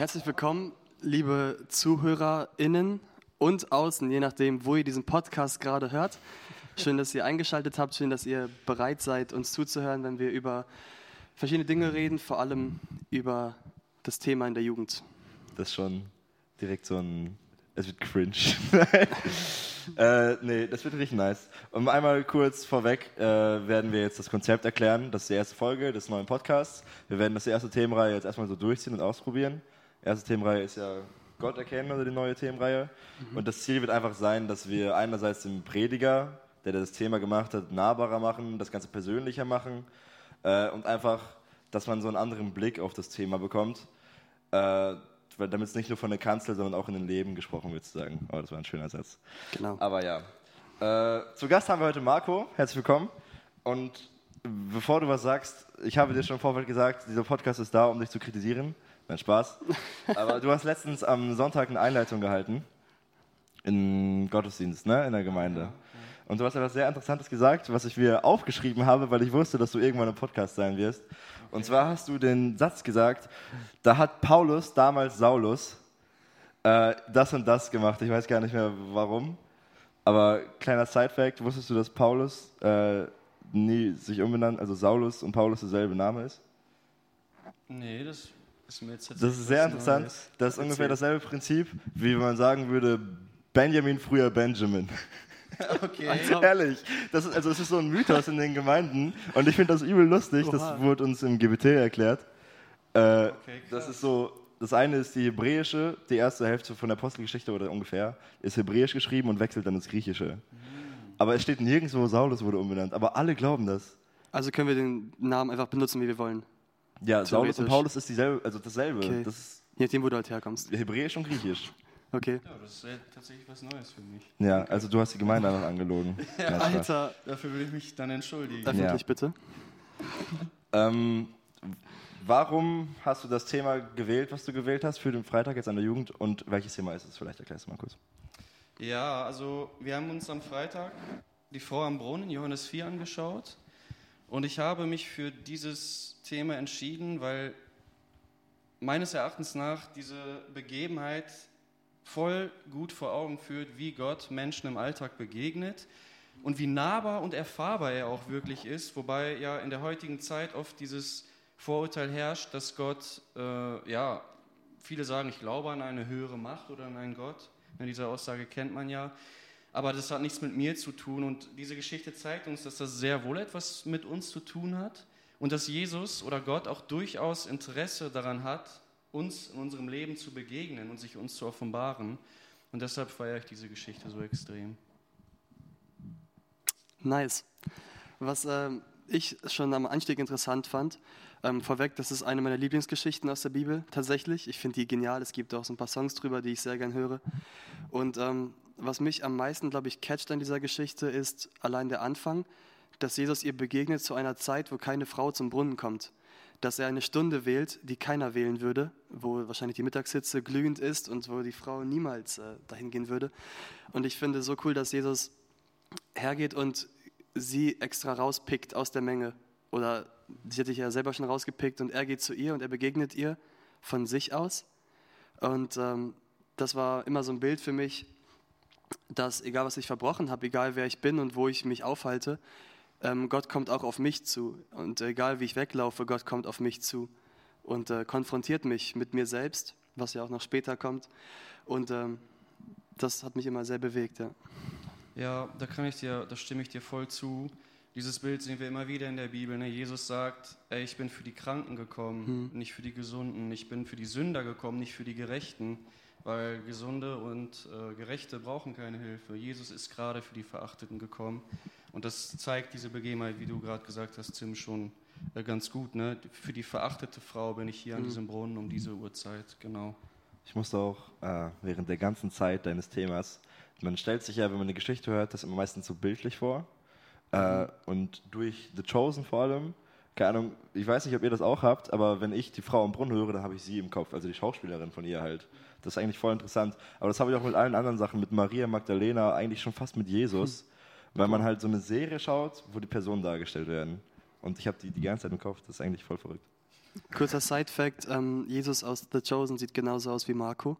Herzlich willkommen, liebe ZuhörerInnen und außen, je nachdem, wo ihr diesen Podcast gerade hört. Schön, dass ihr eingeschaltet habt, schön, dass ihr bereit seid, uns zuzuhören, wenn wir über verschiedene Dinge reden, vor allem über das Thema in der Jugend. Das ist schon direkt so ein. Es wird cringe. äh, nee, das wird richtig nice. Um einmal kurz vorweg äh, werden wir jetzt das Konzept erklären. Das ist die erste Folge des neuen Podcasts. Wir werden das erste Themenreihe jetzt erstmal so durchziehen und ausprobieren. Erste Themenreihe ist ja Gott erkennen oder die neue Themenreihe. Mhm. Und das Ziel wird einfach sein, dass wir einerseits den Prediger, der das Thema gemacht hat, nahbarer machen, das Ganze persönlicher machen äh, und einfach, dass man so einen anderen Blick auf das Thema bekommt. Äh, damit es nicht nur von der Kanzel, sondern auch in den Leben gesprochen wird, sozusagen. Aber oh, das war ein schöner Satz. Genau. Aber ja. Äh, zu Gast haben wir heute Marco. Herzlich willkommen. Und bevor du was sagst, ich habe dir schon im Vorfeld gesagt, dieser Podcast ist da, um dich zu kritisieren. Nein, Spaß. Aber du hast letztens am Sonntag eine Einleitung gehalten. In Gottesdienst, ne? In der Gemeinde. Und du hast etwas sehr Interessantes gesagt, was ich mir aufgeschrieben habe, weil ich wusste, dass du irgendwann im Podcast sein wirst. Und zwar hast du den Satz gesagt, da hat Paulus, damals Saulus, äh, das und das gemacht. Ich weiß gar nicht mehr warum. Aber kleiner Side-Fact, wusstest du, dass Paulus äh, nie sich umbenannt, also Saulus und Paulus derselbe Name ist? Nee, das ist mir jetzt Das ist sehr interessant. Neues. Das ist ungefähr dasselbe Prinzip, wie wenn man sagen würde, Benjamin früher Benjamin. Okay. Also, Ehrlich. Das ist, also es ist so ein Mythos in den Gemeinden und ich finde das übel lustig. Oha. Das wurde uns im GBT erklärt. Äh, okay, das ist so. Das eine ist die hebräische, die erste Hälfte von der Apostelgeschichte oder ungefähr, ist hebräisch geschrieben und wechselt dann ins Griechische. Mhm. Aber es steht nirgendwo, Saulus wurde umbenannt. Aber alle glauben das. Also können wir den Namen einfach benutzen, wie wir wollen. Ja, Saulus und Paulus ist dieselbe, also dasselbe. Okay. Das ist Je nachdem, wo du halt herkommst. Hebräisch und Griechisch. Okay. Ja, das ist tatsächlich was Neues für mich. Ja, also du hast die Gemeinde einfach angelogen. ja, Alter, dafür will ich mich dann entschuldigen. Öffentlich ja. bitte. ähm, warum hast du das Thema gewählt, was du gewählt hast für den Freitag jetzt an der Jugend und welches Thema ist es? Vielleicht erklärst du mal kurz. Ja, also wir haben uns am Freitag die Frau am Brunnen, Johannes 4, angeschaut und ich habe mich für dieses Thema entschieden, weil meines Erachtens nach diese Begebenheit voll gut vor Augen führt, wie Gott Menschen im Alltag begegnet und wie nahbar und erfahrbar er auch wirklich ist, wobei ja in der heutigen Zeit oft dieses Vorurteil herrscht, dass Gott, äh, ja, viele sagen, ich glaube an eine höhere Macht oder an einen Gott. Diese Aussage kennt man ja. Aber das hat nichts mit mir zu tun. Und diese Geschichte zeigt uns, dass das sehr wohl etwas mit uns zu tun hat und dass Jesus oder Gott auch durchaus Interesse daran hat, uns in unserem Leben zu begegnen und sich uns zu offenbaren. Und deshalb feiere ich diese Geschichte so extrem. Nice. Was äh, ich schon am Anstieg interessant fand, ähm, vorweg, das ist eine meiner Lieblingsgeschichten aus der Bibel, tatsächlich. Ich finde die genial. Es gibt auch so ein paar Songs drüber, die ich sehr gern höre. Und ähm, was mich am meisten, glaube ich, catcht an dieser Geschichte, ist allein der Anfang, dass Jesus ihr begegnet zu einer Zeit, wo keine Frau zum Brunnen kommt dass er eine Stunde wählt, die keiner wählen würde, wo wahrscheinlich die Mittagshitze glühend ist und wo die Frau niemals äh, dahin gehen würde. Und ich finde so cool, dass Jesus hergeht und sie extra rauspickt aus der Menge. Oder sie hat sich ja selber schon rausgepickt und er geht zu ihr und er begegnet ihr von sich aus. Und ähm, das war immer so ein Bild für mich, dass egal was ich verbrochen habe, egal wer ich bin und wo ich mich aufhalte, ähm, Gott kommt auch auf mich zu. Und egal wie ich weglaufe, Gott kommt auf mich zu und äh, konfrontiert mich mit mir selbst, was ja auch noch später kommt. Und ähm, das hat mich immer sehr bewegt. Ja. ja, da kann ich dir, da stimme ich dir voll zu. Dieses Bild sehen wir immer wieder in der Bibel. Ne? Jesus sagt, ey, ich bin für die Kranken gekommen, hm. nicht für die Gesunden. Ich bin für die Sünder gekommen, nicht für die Gerechten, weil Gesunde und äh, Gerechte brauchen keine Hilfe. Jesus ist gerade für die Verachteten gekommen. Und das zeigt diese Begebenheit, wie du gerade gesagt hast, Tim, schon äh, ganz gut. Ne? Für die verachtete Frau bin ich hier mhm. an diesem Brunnen um diese Uhrzeit, genau. Ich musste auch äh, während der ganzen Zeit deines Themas, man stellt sich ja, wenn man eine Geschichte hört, das immer meistens so bildlich vor. Äh, mhm. und durch The Chosen vor allem, keine Ahnung, ich weiß nicht, ob ihr das auch habt, aber wenn ich die Frau am Brunnen höre, dann habe ich sie im Kopf, also die Schauspielerin von ihr halt. Das ist eigentlich voll interessant. Aber das habe ich auch mit allen anderen Sachen, mit Maria Magdalena, eigentlich schon fast mit Jesus. Mhm weil man halt so eine Serie schaut, wo die Personen dargestellt werden. Und ich habe die die ganze Zeit im Kopf, das ist eigentlich voll verrückt. Kurzer Side-Fact: ähm, Jesus aus The Chosen sieht genauso aus wie Marco.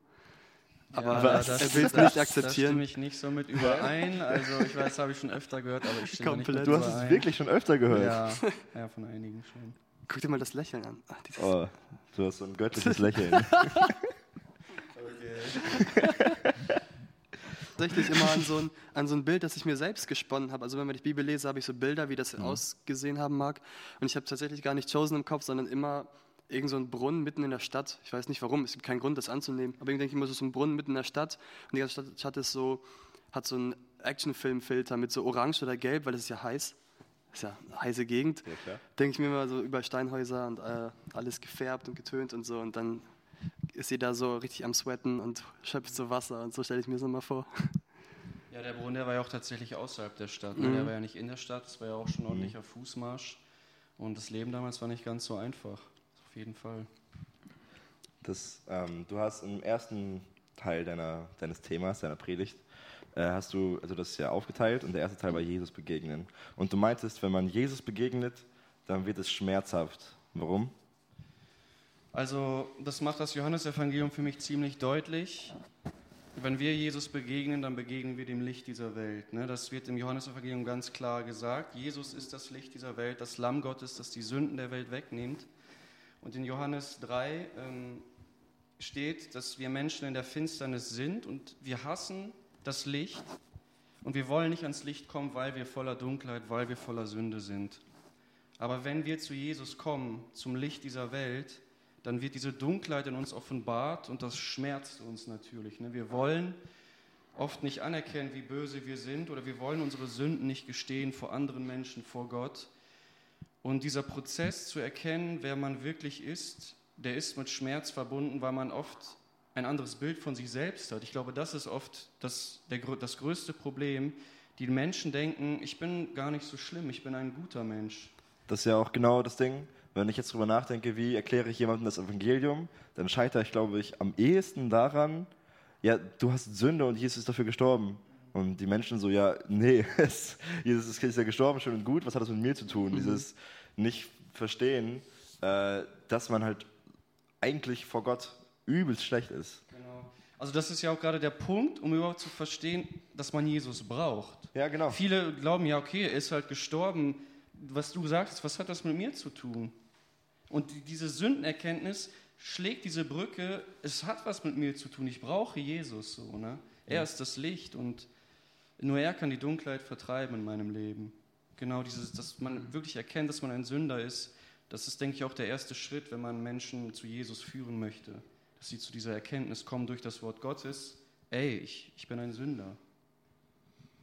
Aber Ja, er das- will es das- nicht Da akzeptieren. stimme ich nicht so mit überein. Also ich weiß, habe ich schon öfter gehört, aber ich stimme Komplett. nicht Du hast überein. es wirklich schon öfter gehört. Ja, ja, von einigen schon. Guck dir mal das Lächeln an. Ach, Oh, du hast so ein göttliches Lächeln. tatsächlich immer an so, ein, an so ein Bild, das ich mir selbst gesponnen habe. Also wenn man die Bibel lese, habe ich so Bilder, wie Mhm. das ausgesehen haben mag. Und ich habe tatsächlich gar nicht Chosen im Kopf, sondern immer irgend so ein Brunnen mitten in der Stadt. Ich weiß nicht warum, es gibt keinen Grund, das anzunehmen. Aber irgendwie denke ich immer, so ist ein Brunnen mitten in der Stadt. Und die ganze Stadt, Stadt ist so, hat so einen Actionfilmfilter mit so orange oder gelb, weil es ist ja heiß. ist ja eine heiße Gegend. Ja. Denke ich mir immer so über Steinhäuser und äh, alles gefärbt und getönt und so. Und dann ist sie da so richtig am Sweaten und schöpft so Wasser. Und so stelle ich mir das immer vor. Ja, der Brunnen, der war ja auch tatsächlich außerhalb der Stadt. Ne? Mhm. Der war ja nicht in der Stadt, es war ja auch schon ein ordentlicher Fußmarsch. Und das Leben damals war nicht ganz so einfach. Auf jeden Fall. Das, ähm, du hast im ersten Teil deiner, deines Themas, deiner Predigt, äh, hast du, also das ist ja aufgeteilt und der erste Teil war Jesus begegnen. Und du meintest, wenn man Jesus begegnet, dann wird es schmerzhaft. Warum? Also, das macht das Johannesevangelium für mich ziemlich deutlich. Wenn wir Jesus begegnen, dann begegnen wir dem Licht dieser Welt. Ne? Das wird im Johannesevangelium ganz klar gesagt. Jesus ist das Licht dieser Welt, das Lamm Gottes, das die Sünden der Welt wegnimmt. Und in Johannes 3 ähm, steht, dass wir Menschen in der Finsternis sind und wir hassen das Licht und wir wollen nicht ans Licht kommen, weil wir voller Dunkelheit, weil wir voller Sünde sind. Aber wenn wir zu Jesus kommen, zum Licht dieser Welt, dann wird diese Dunkelheit in uns offenbart und das schmerzt uns natürlich. Ne? Wir wollen oft nicht anerkennen, wie böse wir sind oder wir wollen unsere Sünden nicht gestehen vor anderen Menschen, vor Gott. Und dieser Prozess zu erkennen, wer man wirklich ist, der ist mit Schmerz verbunden, weil man oft ein anderes Bild von sich selbst hat. Ich glaube, das ist oft das, der, das größte Problem. Die Menschen denken, ich bin gar nicht so schlimm, ich bin ein guter Mensch. Das ist ja auch genau das Ding. Wenn ich jetzt drüber nachdenke, wie erkläre ich jemandem das Evangelium, dann scheitere ich, glaube ich, am ehesten daran, ja, du hast Sünde und Jesus ist dafür gestorben. Und die Menschen so, ja, nee, es, Jesus ist ist ja gestorben, schön und gut, was hat das mit mir zu tun? Dieses nicht verstehen, äh, dass man halt eigentlich vor Gott übelst schlecht ist. Genau. Also das ist ja auch gerade der Punkt, um überhaupt zu verstehen, dass man Jesus braucht. Ja, genau. Viele glauben ja, okay, er ist halt gestorben. Was du sagst, was hat das mit mir zu tun? Und die- diese Sündenerkenntnis schlägt diese Brücke, es hat was mit mir zu tun, ich brauche Jesus so. Ne? Er ist das Licht und nur er kann die Dunkelheit vertreiben in meinem Leben. Genau dieses, dass man wirklich erkennt, dass man ein Sünder ist, das ist, denke ich, auch der erste Schritt, wenn man Menschen zu Jesus führen möchte. Dass sie zu dieser Erkenntnis kommen durch das Wort Gottes, ey, ich, ich bin ein Sünder.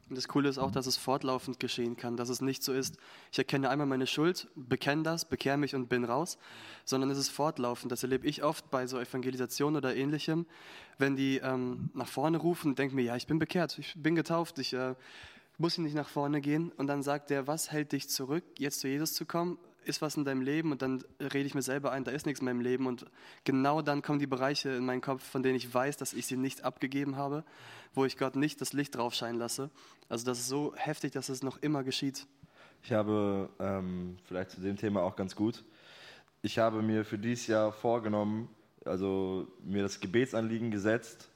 Und das Coole ist auch, dass es fortlaufend geschehen kann, dass es nicht so ist, ich erkenne einmal meine Schuld, bekenne das, bekehre mich und bin raus, sondern es ist fortlaufend. Das erlebe ich oft bei so Evangelisation oder ähnlichem, wenn die ähm, nach vorne rufen und denken mir, ja, ich bin bekehrt, ich bin getauft, ich äh, muss nicht nach vorne gehen. Und dann sagt der, was hält dich zurück, jetzt zu Jesus zu kommen? Ist was in deinem Leben? Und dann rede ich mir selber ein, da ist nichts in meinem Leben. Und genau dann kommen die Bereiche in meinen Kopf, von denen ich weiß, dass ich sie nicht abgegeben habe, wo ich Gott nicht das Licht drauf scheinen lasse. Also das ist so heftig, dass es noch immer geschieht. Ich habe, ähm, vielleicht zu dem Thema auch ganz gut, ich habe mir für dieses Jahr vorgenommen, also mir das Gebetsanliegen gesetzt,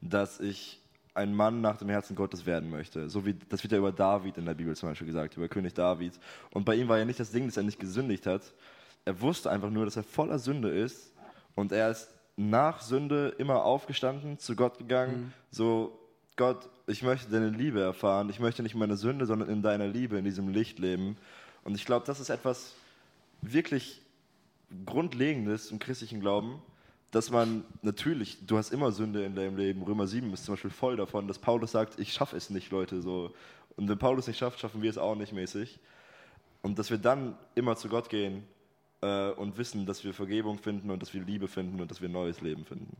dass ich ein Mann nach dem Herzen Gottes werden möchte. So wie das wird ja über David in der Bibel zum Beispiel gesagt, über König David. Und bei ihm war ja nicht das Ding, dass er nicht gesündigt hat. Er wusste einfach nur, dass er voller Sünde ist und er ist nach Sünde immer aufgestanden, zu Gott gegangen, so Gott, ich möchte deine Liebe erfahren, ich möchte nicht meine Sünde, sondern in deiner Liebe, in diesem Licht leben. Und ich glaube, das ist etwas wirklich Grundlegendes im christlichen Glauben, dass man natürlich, du hast immer Sünde in deinem Leben. Römer 7 ist zum Beispiel voll davon, dass Paulus sagt, ich schaffe es nicht, Leute. So. Und wenn Paulus nicht schafft, schaffen wir es auch nicht mäßig. Und dass wir dann immer zu Gott gehen äh, und wissen, dass wir Vergebung finden und dass wir Liebe finden und dass wir neues Leben finden.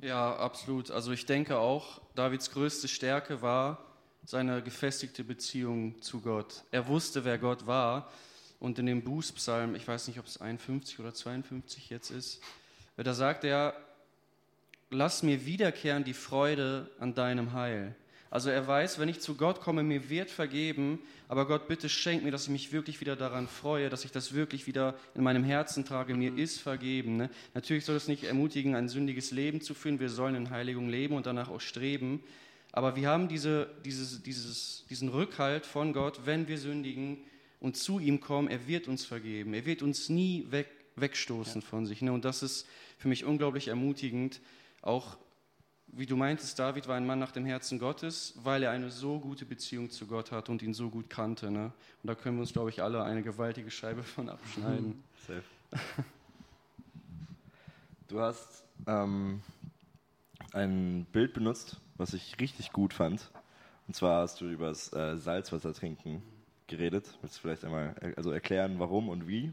Ja, absolut. Also ich denke auch, Davids größte Stärke war seine gefestigte Beziehung zu Gott. Er wusste, wer Gott war. Und in dem Bußpsalm, ich weiß nicht, ob es 51 oder 52 jetzt ist, da sagt er, lass mir wiederkehren die Freude an deinem Heil. Also er weiß, wenn ich zu Gott komme, mir wird vergeben, aber Gott, bitte schenk mir, dass ich mich wirklich wieder daran freue, dass ich das wirklich wieder in meinem Herzen trage, mir ist vergeben. Ne? Natürlich soll es nicht ermutigen, ein sündiges Leben zu führen, wir sollen in Heiligung leben und danach auch streben, aber wir haben diese, dieses, dieses, diesen Rückhalt von Gott, wenn wir sündigen und zu ihm kommen, er wird uns vergeben, er wird uns nie weg, wegstoßen ja. von sich. Ne? Und das ist für mich unglaublich ermutigend, auch wie du meintest, David war ein Mann nach dem Herzen Gottes, weil er eine so gute Beziehung zu Gott hat und ihn so gut kannte. Ne? Und da können wir uns, glaube ich, alle eine gewaltige Scheibe von abschneiden. Safe. Du hast ähm, ein Bild benutzt, was ich richtig gut fand. Und zwar hast du über das äh, Salzwasser trinken geredet. Willst du vielleicht einmal also erklären, warum und wie?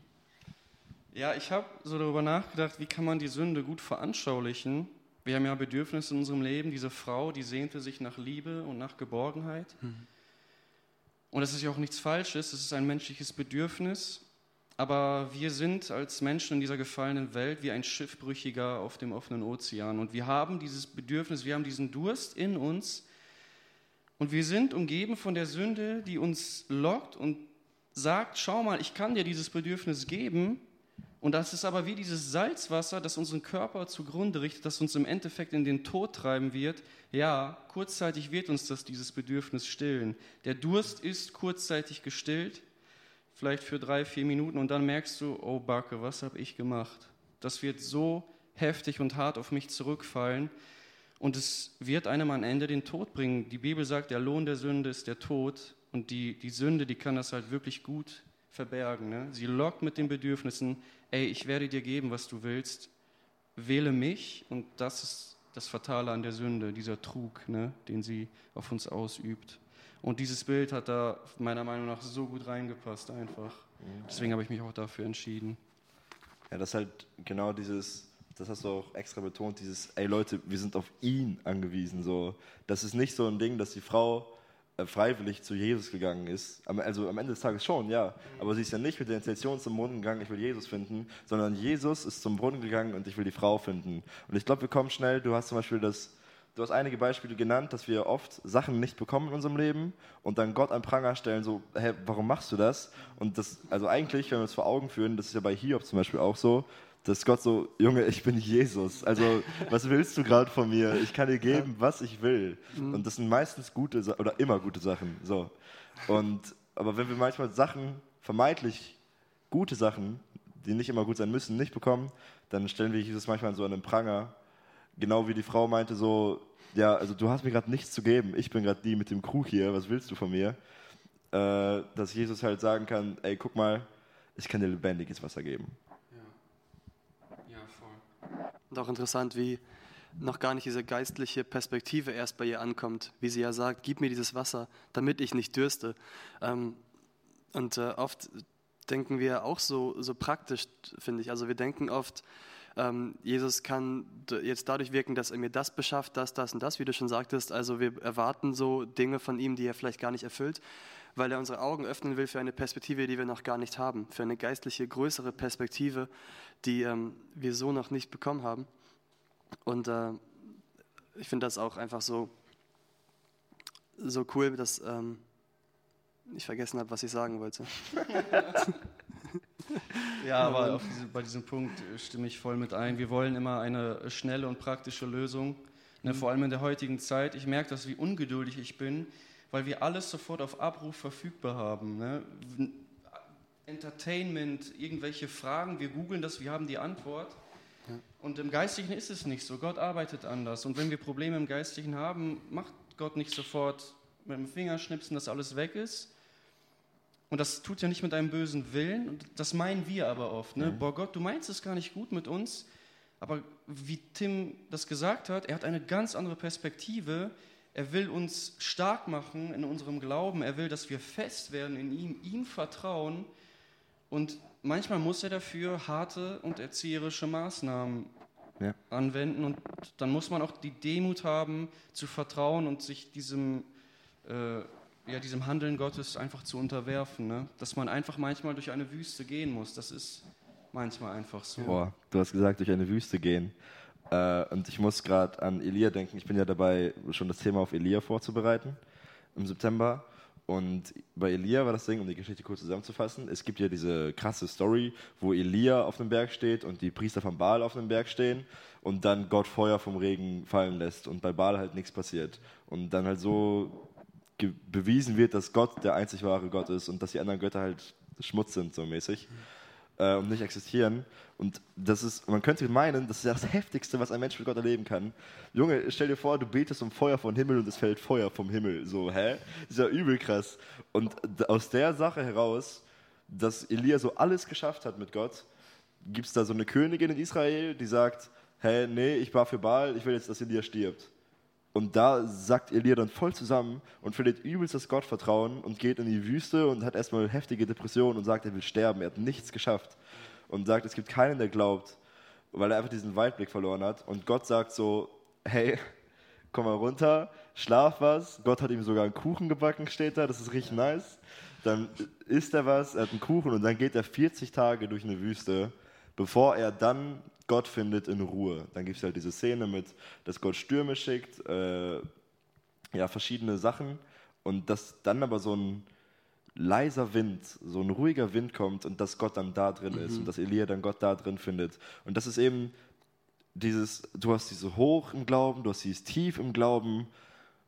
Ja, ich habe so darüber nachgedacht, wie kann man die Sünde gut veranschaulichen. Wir haben ja Bedürfnisse in unserem Leben. Diese Frau, die sehnte sich nach Liebe und nach Geborgenheit. Mhm. Und das ist ja auch nichts Falsches, es ist ein menschliches Bedürfnis. Aber wir sind als Menschen in dieser gefallenen Welt wie ein Schiffbrüchiger auf dem offenen Ozean. Und wir haben dieses Bedürfnis, wir haben diesen Durst in uns. Und wir sind umgeben von der Sünde, die uns lockt und sagt, schau mal, ich kann dir dieses Bedürfnis geben, und das ist aber wie dieses Salzwasser, das unseren Körper zugrunde richtet, das uns im Endeffekt in den Tod treiben wird. Ja, kurzzeitig wird uns das dieses Bedürfnis stillen. Der Durst ist kurzzeitig gestillt, vielleicht für drei, vier Minuten, und dann merkst du, oh Backe, was habe ich gemacht? Das wird so heftig und hart auf mich zurückfallen. Und es wird einem am Ende den Tod bringen. Die Bibel sagt, der Lohn der Sünde ist der Tod. Und die, die Sünde, die kann das halt wirklich gut verbergen. Ne? Sie lockt mit den Bedürfnissen, ey, ich werde dir geben, was du willst, wähle mich und das ist das Fatale an der Sünde, dieser Trug, ne, den sie auf uns ausübt. Und dieses Bild hat da meiner Meinung nach so gut reingepasst einfach. Deswegen habe ich mich auch dafür entschieden. Ja, das ist halt genau dieses, das hast du auch extra betont, dieses, ey Leute, wir sind auf ihn angewiesen. So. Das ist nicht so ein Ding, dass die Frau freiwillig zu Jesus gegangen ist. Also am Ende des Tages schon, ja. Aber sie ist ja nicht mit der Intention zum Brunnen gegangen, ich will Jesus finden, sondern Jesus ist zum Brunnen gegangen und ich will die Frau finden. Und ich glaube, wir kommen schnell. Du hast zum Beispiel das, du hast einige Beispiele genannt, dass wir oft Sachen nicht bekommen in unserem Leben und dann Gott an Pranger stellen, so, hä, warum machst du das? Und das, also eigentlich, wenn wir es vor Augen führen, das ist ja bei Hiob zum Beispiel auch so, dass Gott so, Junge, ich bin Jesus. Also, was willst du gerade von mir? Ich kann dir geben, was ich will. Mhm. Und das sind meistens gute oder immer gute Sachen. So. Und, aber wenn wir manchmal Sachen, vermeintlich gute Sachen, die nicht immer gut sein müssen, nicht bekommen, dann stellen wir Jesus manchmal so an den Pranger. Genau wie die Frau meinte, so, ja, also du hast mir gerade nichts zu geben. Ich bin gerade die mit dem Krug hier. Was willst du von mir? Äh, dass Jesus halt sagen kann, ey, guck mal, ich kann dir lebendiges Wasser geben. Und auch interessant, wie noch gar nicht diese geistliche Perspektive erst bei ihr ankommt, wie sie ja sagt, gib mir dieses Wasser, damit ich nicht dürste. Ähm, und äh, oft denken wir auch so, so praktisch, finde ich. Also wir denken oft, ähm, Jesus kann jetzt dadurch wirken, dass er mir das beschafft, das, das und das, wie du schon sagtest. Also wir erwarten so Dinge von ihm, die er vielleicht gar nicht erfüllt, weil er unsere Augen öffnen will für eine Perspektive, die wir noch gar nicht haben, für eine geistliche, größere Perspektive, die ähm, wir so noch nicht bekommen haben. Und äh, ich finde das auch einfach so, so cool, dass ähm, ich vergessen habe, was ich sagen wollte. ja, aber diese, bei diesem Punkt äh, stimme ich voll mit ein. Wir wollen immer eine schnelle und praktische Lösung, ne, mhm. vor allem in der heutigen Zeit. Ich merke das, wie ungeduldig ich bin, weil wir alles sofort auf Abruf verfügbar haben. Ne? Entertainment, irgendwelche Fragen, wir googeln das, wir haben die Antwort. Ja. Und im Geistlichen ist es nicht so. Gott arbeitet anders. Und wenn wir Probleme im Geistlichen haben, macht Gott nicht sofort mit dem Fingerschnipsen, dass alles weg ist. Und das tut ja nicht mit einem bösen Willen. Und das meinen wir aber oft. Ne? Mhm. Boah, Gott, du meinst es gar nicht gut mit uns. Aber wie Tim das gesagt hat, er hat eine ganz andere Perspektive. Er will uns stark machen in unserem Glauben. Er will, dass wir fest werden in ihm, ihm vertrauen und manchmal muss er dafür harte und erzieherische Maßnahmen ja. anwenden. Und dann muss man auch die Demut haben, zu vertrauen und sich diesem, äh, ja, diesem Handeln Gottes einfach zu unterwerfen. Ne? Dass man einfach manchmal durch eine Wüste gehen muss. Das ist manchmal einfach so. Boah, du hast gesagt, durch eine Wüste gehen. Äh, und ich muss gerade an Elia denken. Ich bin ja dabei, schon das Thema auf Elia vorzubereiten im September. Und bei Elia war das Ding, um die Geschichte kurz zusammenzufassen, es gibt ja diese krasse Story, wo Elia auf dem Berg steht und die Priester von Baal auf dem Berg stehen und dann Gott Feuer vom Regen fallen lässt und bei Baal halt nichts passiert. Und dann halt so bewiesen wird, dass Gott der einzig wahre Gott ist und dass die anderen Götter halt Schmutz sind, so mäßig. Äh, und nicht existieren. Und das ist, man könnte meinen, das ist das Heftigste, was ein Mensch mit Gott erleben kann. Junge, stell dir vor, du betest um Feuer vom Himmel und es fällt Feuer vom Himmel. So, hä? Das ist ja übel krass. Und aus der Sache heraus, dass Elia so alles geschafft hat mit Gott, gibt es da so eine Königin in Israel, die sagt, hä, nee, ich war für Baal, ich will jetzt, dass Elia stirbt. Und da sagt Elia dann voll zusammen und verliert übelst das Gottvertrauen und geht in die Wüste und hat erstmal heftige Depressionen und sagt, er will sterben, er hat nichts geschafft. Und sagt, es gibt keinen, der glaubt, weil er einfach diesen Weitblick verloren hat. Und Gott sagt so, hey, komm mal runter, schlaf was. Gott hat ihm sogar einen Kuchen gebacken, steht da, das ist richtig nice. Dann isst er was, er hat einen Kuchen und dann geht er 40 Tage durch eine Wüste, bevor er dann Gott findet in Ruhe. Dann gibt es halt diese Szene mit, dass Gott Stürme schickt, äh, ja, verschiedene Sachen und dass dann aber so ein leiser Wind, so ein ruhiger Wind kommt und dass Gott dann da drin mhm. ist und dass Elia dann Gott da drin findet. Und das ist eben dieses, du hast diese hoch im Glauben, du hast dieses tief im Glauben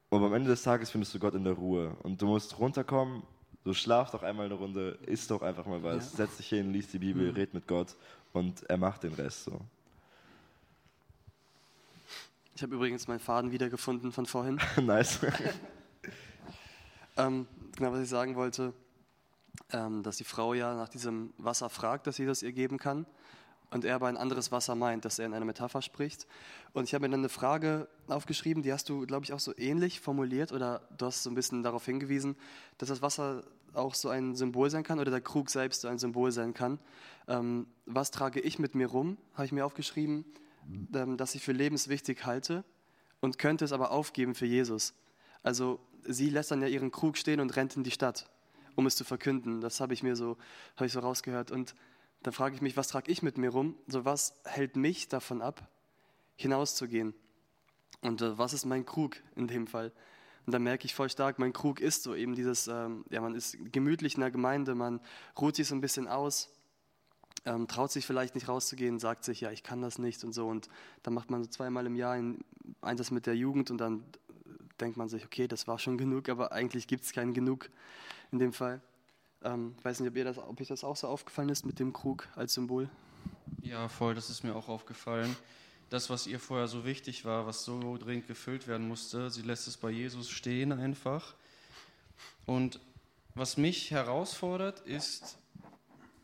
und am Ende des Tages findest du Gott in der Ruhe. Und du musst runterkommen, so schlaf doch einmal eine Runde, isst doch einfach mal was, ja. setz dich hin, lies die Bibel, mhm. red mit Gott und er macht den Rest so. Ich habe übrigens meinen Faden wiedergefunden von vorhin. nice. ähm, genau, was ich sagen wollte, ähm, dass die Frau ja nach diesem Wasser fragt, das Jesus ihr geben kann. Und er aber ein anderes Wasser meint, dass er in einer Metapher spricht. Und ich habe mir dann eine Frage aufgeschrieben, die hast du, glaube ich, auch so ähnlich formuliert oder du hast so ein bisschen darauf hingewiesen, dass das Wasser auch so ein Symbol sein kann oder der Krug selbst so ein Symbol sein kann. Ähm, was trage ich mit mir rum, habe ich mir aufgeschrieben, ähm, dass ich für lebenswichtig halte und könnte es aber aufgeben für Jesus. Also sie lässt dann ja ihren Krug stehen und rennt in die Stadt, um es zu verkünden. Das habe ich mir so, habe ich so rausgehört. Und dann frage ich mich, was trage ich mit mir rum? So was hält mich davon ab, hinauszugehen? Und äh, was ist mein Krug in dem Fall? Und dann merke ich voll stark, mein Krug ist so eben dieses, ähm, ja, man ist gemütlich in der Gemeinde, man ruht sich so ein bisschen aus, ähm, traut sich vielleicht nicht rauszugehen, sagt sich, ja, ich kann das nicht und so. Und dann macht man so zweimal im Jahr einen Einsatz mit der Jugend und dann denkt man sich, okay, das war schon genug, aber eigentlich gibt es keinen Genug in dem Fall. Ähm, ich weiß nicht, ob, ihr das, ob euch das auch so aufgefallen ist mit dem Krug als Symbol. Ja, voll, das ist mir auch aufgefallen das, was ihr vorher so wichtig war, was so dringend gefüllt werden musste, sie lässt es bei Jesus stehen einfach. Und was mich herausfordert, ist,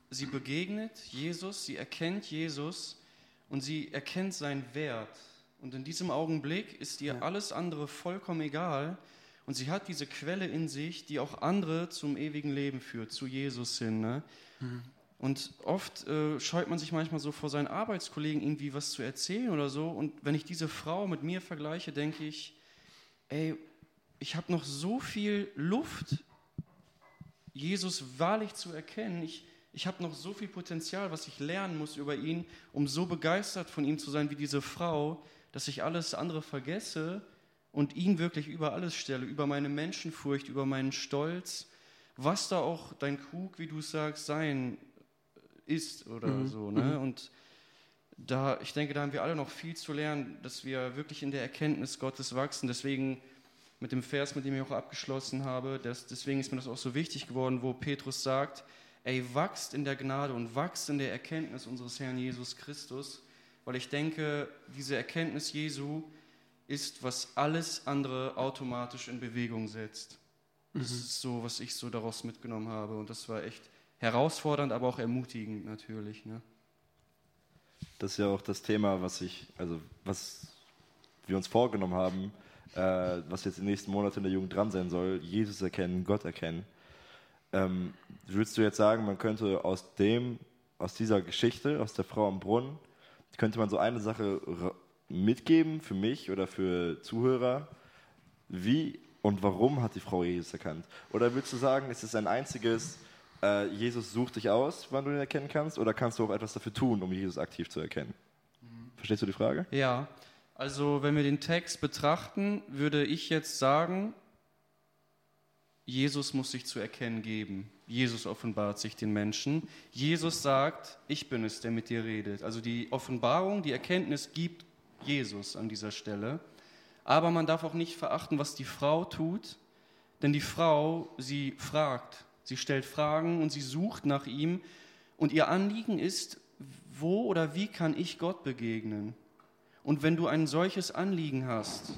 sie begegnet Jesus, sie erkennt Jesus und sie erkennt seinen Wert. Und in diesem Augenblick ist ihr alles andere vollkommen egal. Und sie hat diese Quelle in sich, die auch andere zum ewigen Leben führt, zu Jesus hin. Ne? Mhm. Und oft äh, scheut man sich manchmal so vor seinen Arbeitskollegen irgendwie was zu erzählen oder so. Und wenn ich diese Frau mit mir vergleiche, denke ich, ey, ich habe noch so viel Luft, Jesus wahrlich zu erkennen. Ich, ich habe noch so viel Potenzial, was ich lernen muss über ihn, um so begeistert von ihm zu sein wie diese Frau, dass ich alles andere vergesse und ihn wirklich über alles stelle, über meine Menschenfurcht, über meinen Stolz, was da auch dein Krug, wie du sagst, sein ist oder mhm. so. Ne? Mhm. Und da, ich denke, da haben wir alle noch viel zu lernen, dass wir wirklich in der Erkenntnis Gottes wachsen. Deswegen mit dem Vers, mit dem ich auch abgeschlossen habe, das, deswegen ist mir das auch so wichtig geworden, wo Petrus sagt, ey, wachst in der Gnade und wachst in der Erkenntnis unseres Herrn Jesus Christus, weil ich denke, diese Erkenntnis Jesu ist, was alles andere automatisch in Bewegung setzt. Das mhm. ist so, was ich so daraus mitgenommen habe und das war echt herausfordernd, aber auch ermutigend natürlich. Ne? Das ist ja auch das Thema, was ich, also was wir uns vorgenommen haben, äh, was jetzt in den nächsten Monaten in der Jugend dran sein soll, Jesus erkennen, Gott erkennen. Ähm, würdest du jetzt sagen, man könnte aus dem, aus dieser Geschichte, aus der Frau am Brunnen, könnte man so eine Sache mitgeben für mich oder für Zuhörer, wie und warum hat die Frau Jesus erkannt? Oder würdest du sagen, es ist ein einziges äh, Jesus sucht dich aus, wann du ihn erkennen kannst, oder kannst du auch etwas dafür tun, um Jesus aktiv zu erkennen? Mhm. Verstehst du die Frage? Ja, also wenn wir den Text betrachten, würde ich jetzt sagen, Jesus muss sich zu erkennen geben. Jesus offenbart sich den Menschen. Jesus sagt, ich bin es, der mit dir redet. Also die Offenbarung, die Erkenntnis gibt Jesus an dieser Stelle. Aber man darf auch nicht verachten, was die Frau tut, denn die Frau, sie fragt, sie stellt Fragen und sie sucht nach ihm. Und ihr Anliegen ist, wo oder wie kann ich Gott begegnen? Und wenn du ein solches Anliegen hast,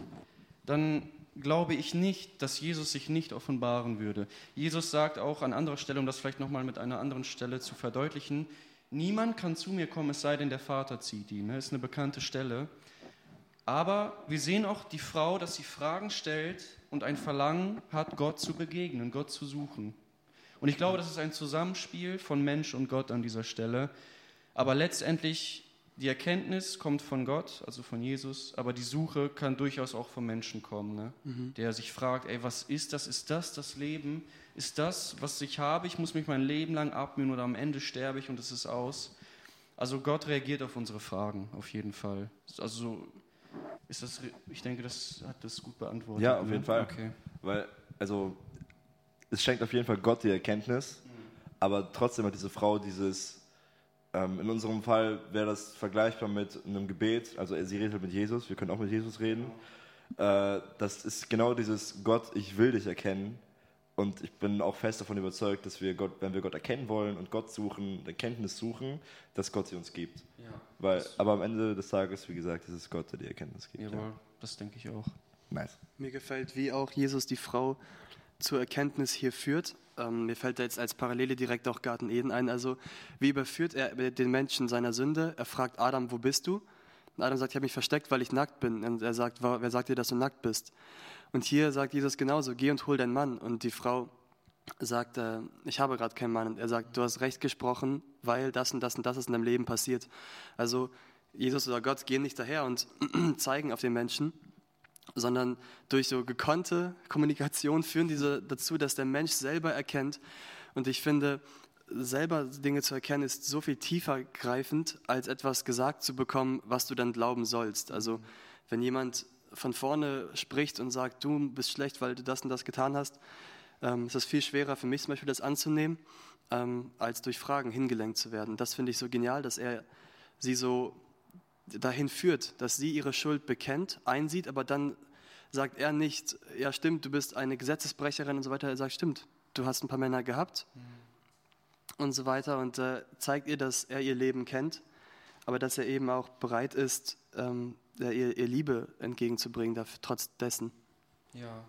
dann glaube ich nicht, dass Jesus sich nicht offenbaren würde. Jesus sagt auch an anderer Stelle, um das vielleicht nochmal mit einer anderen Stelle zu verdeutlichen, niemand kann zu mir kommen, es sei denn, der Vater zieht ihn. Das ne? ist eine bekannte Stelle. Aber wir sehen auch die Frau, dass sie Fragen stellt und ein Verlangen hat, Gott zu begegnen, Gott zu suchen. Und ich glaube, das ist ein Zusammenspiel von Mensch und Gott an dieser Stelle. Aber letztendlich die Erkenntnis kommt von Gott, also von Jesus, aber die Suche kann durchaus auch vom Menschen kommen, ne? mhm. der sich fragt, ey, was ist das? Ist das das Leben? Ist das, was ich habe? Ich muss mich mein Leben lang abmühen oder am Ende sterbe ich und es ist aus. Also Gott reagiert auf unsere Fragen, auf jeden Fall. Also ist das, ich denke, das hat das gut beantwortet. Ja, auf ne? jeden Fall. Okay. Weil, also, es schenkt auf jeden Fall Gott die Erkenntnis, aber trotzdem hat diese Frau dieses ähm, in unserem Fall wäre das vergleichbar mit einem Gebet. Also sie redet halt mit Jesus, wir können auch mit Jesus reden. Äh, das ist genau dieses Gott, ich will dich erkennen. Und ich bin auch fest davon überzeugt, dass wir Gott, wenn wir Gott erkennen wollen und Gott suchen, Erkenntnis suchen, dass Gott sie uns gibt. Ja, Weil, aber am Ende des Tages, wie gesagt, ist es Gott, der die Erkenntnis gibt. Jawohl, ja. das denke ich auch. Nice. Mir gefällt, wie auch Jesus die Frau zur Erkenntnis hier führt. Ähm, mir fällt da jetzt als Parallele direkt auch Garten Eden ein. Also, wie überführt er den Menschen seiner Sünde? Er fragt Adam, wo bist du? Und Adam sagt, ich habe mich versteckt, weil ich nackt bin. Und er sagt, wer sagt dir, dass du nackt bist? Und hier sagt Jesus genauso, geh und hol deinen Mann. Und die Frau sagt, äh, ich habe gerade keinen Mann. Und er sagt, du hast recht gesprochen, weil das und das und das ist in deinem Leben passiert. Also, Jesus oder Gott gehen nicht daher und zeigen auf den Menschen, sondern durch so gekonnte Kommunikation führen diese dazu, dass der Mensch selber erkennt. Und ich finde, selber Dinge zu erkennen, ist so viel tiefer greifend, als etwas gesagt zu bekommen, was du dann glauben sollst. Also wenn jemand von vorne spricht und sagt, du bist schlecht, weil du das und das getan hast, ähm, ist es viel schwerer für mich zum Beispiel das anzunehmen, ähm, als durch Fragen hingelenkt zu werden. Das finde ich so genial, dass er sie so dahin führt, dass sie ihre Schuld bekennt, einsieht, aber dann sagt er nicht, ja stimmt, du bist eine Gesetzesbrecherin und so weiter. Er sagt, stimmt, du hast ein paar Männer gehabt mhm. und so weiter und äh, zeigt ihr, dass er ihr Leben kennt, aber dass er eben auch bereit ist, ähm, ihr, ihr, Liebe entgegenzubringen, dafür, trotz dessen. Ja.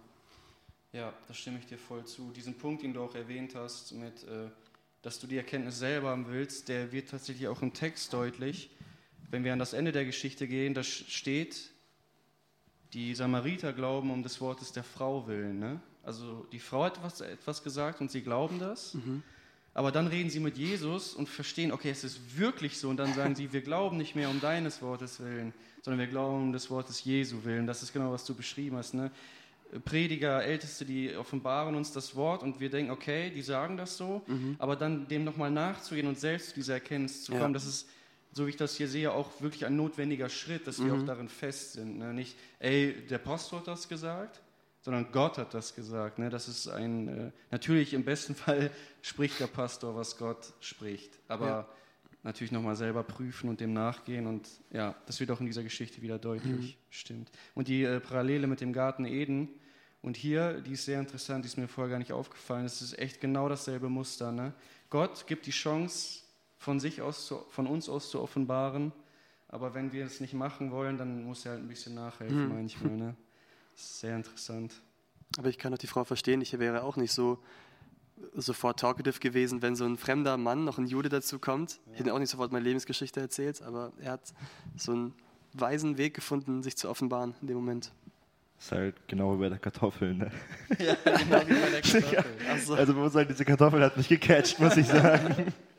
ja, da stimme ich dir voll zu. Diesen Punkt, den du auch erwähnt hast, mit, äh, dass du die Erkenntnis selber haben willst, der wird tatsächlich auch im Text deutlich wenn wir an das Ende der Geschichte gehen, da steht, die Samariter glauben um des Wortes der Frau willen. Ne? Also die Frau hat etwas, etwas gesagt und sie glauben das. Mhm. Aber dann reden sie mit Jesus und verstehen, okay, es ist wirklich so. Und dann sagen sie, wir glauben nicht mehr um deines Wortes willen, sondern wir glauben um des Wortes Jesu willen. Das ist genau, was du beschrieben hast. Ne? Prediger, Älteste, die offenbaren uns das Wort und wir denken, okay, die sagen das so. Mhm. Aber dann dem nochmal nachzugehen und selbst zu dieser Erkenntnis zu kommen, ja. das ist so wie ich das hier sehe, auch wirklich ein notwendiger Schritt, dass wir mhm. auch darin fest sind. Ne? Nicht, ey, der Pastor hat das gesagt, sondern Gott hat das gesagt. Ne? Das ist ein, äh, natürlich im besten Fall spricht der Pastor, was Gott spricht, aber ja. natürlich nochmal selber prüfen und dem nachgehen und ja, das wird auch in dieser Geschichte wieder deutlich, mhm. stimmt. Und die äh, Parallele mit dem Garten Eden, und hier, die ist sehr interessant, die ist mir vorher gar nicht aufgefallen, es ist echt genau dasselbe Muster. Ne? Gott gibt die Chance, von sich aus, zu, von uns aus zu offenbaren. Aber wenn wir es nicht machen wollen, dann muss er halt ein bisschen nachhelfen mhm. manchmal. Ne? Das ist sehr interessant. Aber ich kann auch die Frau verstehen, ich wäre auch nicht so sofort talkative gewesen, wenn so ein fremder Mann, noch ein Jude dazu kommt. Ja. Ich hätte auch nicht sofort meine Lebensgeschichte erzählt, aber er hat so einen weisen Weg gefunden, sich zu offenbaren in dem Moment. Das ist halt genau wie bei der Kartoffel, ne? Ja, genau wie bei der Kartoffel. Ja. Also bei uns halt diese Kartoffel hat mich gecatcht, muss ich sagen.